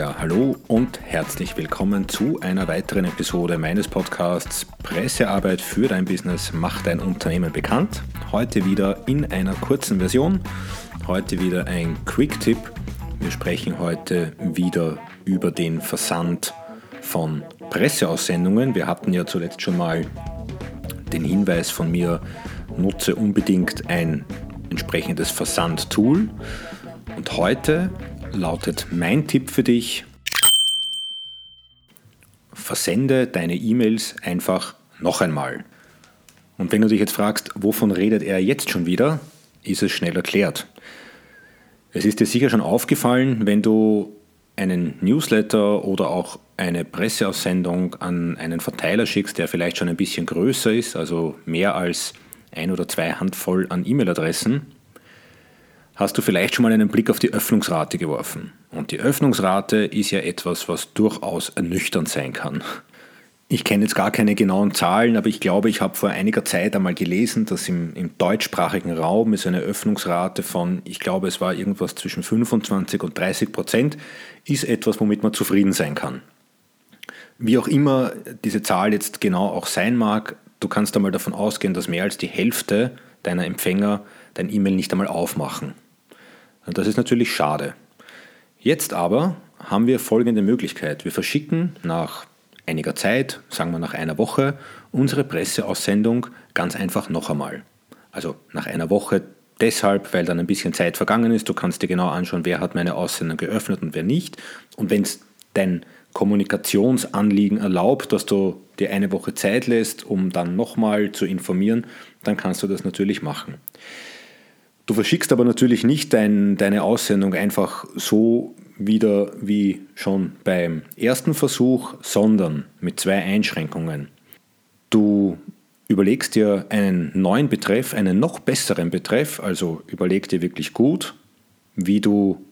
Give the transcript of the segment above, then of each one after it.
Ja, hallo und herzlich willkommen zu einer weiteren Episode meines Podcasts Pressearbeit für dein Business macht dein Unternehmen bekannt. Heute wieder in einer kurzen Version. Heute wieder ein Quick-Tipp. Wir sprechen heute wieder über den Versand von Presseaussendungen. Wir hatten ja zuletzt schon mal den Hinweis von mir, nutze unbedingt ein entsprechendes Versandtool. Und heute lautet mein Tipp für dich, versende deine E-Mails einfach noch einmal. Und wenn du dich jetzt fragst, wovon redet er jetzt schon wieder, ist es schnell erklärt. Es ist dir sicher schon aufgefallen, wenn du einen Newsletter oder auch eine Presseaussendung an einen Verteiler schickst, der vielleicht schon ein bisschen größer ist, also mehr als ein oder zwei Handvoll an E-Mail-Adressen, hast du vielleicht schon mal einen Blick auf die Öffnungsrate geworfen. Und die Öffnungsrate ist ja etwas, was durchaus ernüchternd sein kann. Ich kenne jetzt gar keine genauen Zahlen, aber ich glaube, ich habe vor einiger Zeit einmal gelesen, dass im, im deutschsprachigen Raum ist eine Öffnungsrate von, ich glaube, es war irgendwas zwischen 25 und 30 Prozent, ist etwas, womit man zufrieden sein kann. Wie auch immer diese Zahl jetzt genau auch sein mag, du kannst einmal davon ausgehen, dass mehr als die Hälfte deiner Empfänger dein E-Mail nicht einmal aufmachen. Das ist natürlich schade. Jetzt aber haben wir folgende Möglichkeit. Wir verschicken nach einiger Zeit, sagen wir nach einer Woche, unsere Presseaussendung ganz einfach noch einmal. Also nach einer Woche deshalb, weil dann ein bisschen Zeit vergangen ist. Du kannst dir genau anschauen, wer hat meine Aussendung geöffnet und wer nicht. Und wenn es dein Kommunikationsanliegen erlaubt, dass du dir eine Woche Zeit lässt, um dann nochmal zu informieren, dann kannst du das natürlich machen. Du verschickst aber natürlich nicht dein, deine Aussendung einfach so wieder wie schon beim ersten Versuch, sondern mit zwei Einschränkungen. Du überlegst dir einen neuen Betreff, einen noch besseren Betreff, also überleg dir wirklich gut, wie du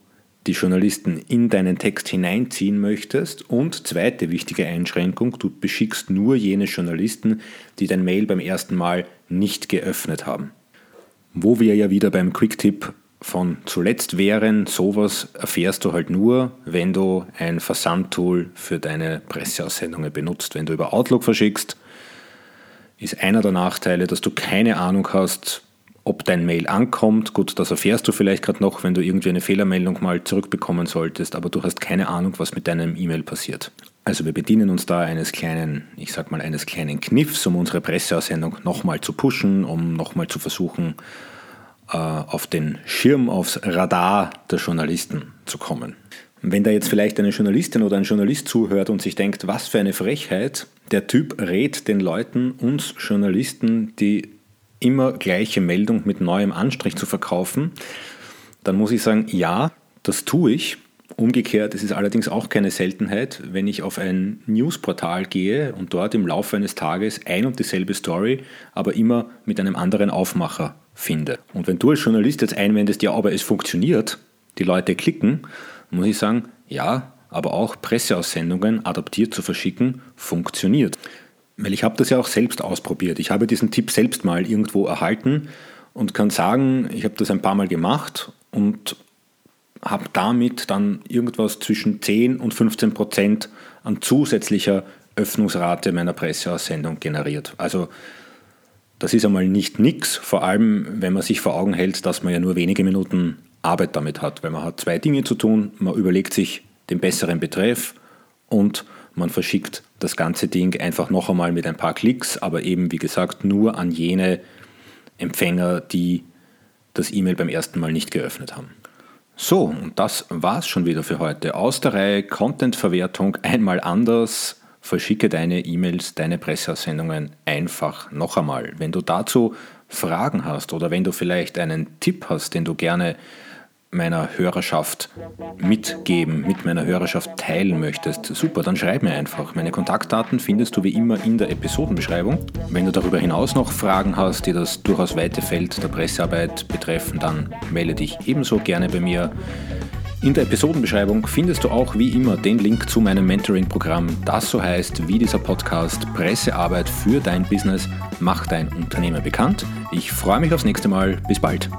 die Journalisten in deinen Text hineinziehen möchtest. Und zweite wichtige Einschränkung, du beschickst nur jene Journalisten, die dein Mail beim ersten Mal nicht geöffnet haben. Wo wir ja wieder beim Quick-Tipp von zuletzt wären, sowas erfährst du halt nur, wenn du ein Versandtool für deine Presseaussendungen benutzt. Wenn du über Outlook verschickst, ist einer der Nachteile, dass du keine Ahnung hast, ob dein Mail ankommt. Gut, das erfährst du vielleicht gerade noch, wenn du irgendwie eine Fehlermeldung mal zurückbekommen solltest, aber du hast keine Ahnung, was mit deinem E-Mail passiert. Also wir bedienen uns da eines kleinen, ich sag mal, eines kleinen Kniffs, um unsere Presseaussendung nochmal zu pushen, um nochmal zu versuchen, äh, auf den Schirm, aufs Radar der Journalisten zu kommen. Wenn da jetzt vielleicht eine Journalistin oder ein Journalist zuhört und sich denkt, was für eine Frechheit, der Typ rät den Leuten, uns Journalisten, die immer gleiche Meldung mit neuem Anstrich zu verkaufen, dann muss ich sagen, ja, das tue ich. Umgekehrt, es ist allerdings auch keine Seltenheit, wenn ich auf ein Newsportal gehe und dort im Laufe eines Tages ein und dieselbe Story, aber immer mit einem anderen Aufmacher finde. Und wenn du als Journalist jetzt einwendest, ja, aber es funktioniert, die Leute klicken, muss ich sagen, ja, aber auch Presseaussendungen adaptiert zu verschicken funktioniert. Weil ich habe das ja auch selbst ausprobiert. Ich habe diesen Tipp selbst mal irgendwo erhalten und kann sagen, ich habe das ein paar Mal gemacht und habe damit dann irgendwas zwischen 10 und 15 Prozent an zusätzlicher Öffnungsrate meiner Presseaussendung generiert. Also das ist einmal nicht nix, vor allem wenn man sich vor Augen hält, dass man ja nur wenige Minuten Arbeit damit hat, weil man hat zwei Dinge zu tun, man überlegt sich den besseren Betreff und man verschickt das ganze Ding einfach noch einmal mit ein paar Klicks, aber eben wie gesagt nur an jene Empfänger, die das E-Mail beim ersten Mal nicht geöffnet haben. So, und das war's schon wieder für heute. Aus der Reihe Content-Verwertung einmal anders. Verschicke deine E-Mails, deine Presseaussendungen einfach noch einmal. Wenn du dazu Fragen hast oder wenn du vielleicht einen Tipp hast, den du gerne meiner Hörerschaft mitgeben, mit meiner Hörerschaft teilen möchtest, super, dann schreib mir einfach. Meine Kontaktdaten findest du wie immer in der Episodenbeschreibung. Wenn du darüber hinaus noch Fragen hast, die das durchaus weite Feld der Pressearbeit betreffen, dann melde dich ebenso gerne bei mir. In der Episodenbeschreibung findest du auch wie immer den Link zu meinem Mentoring-Programm, das so heißt wie dieser Podcast Pressearbeit für dein Business, mach dein Unternehmen bekannt. Ich freue mich aufs nächste Mal. Bis bald.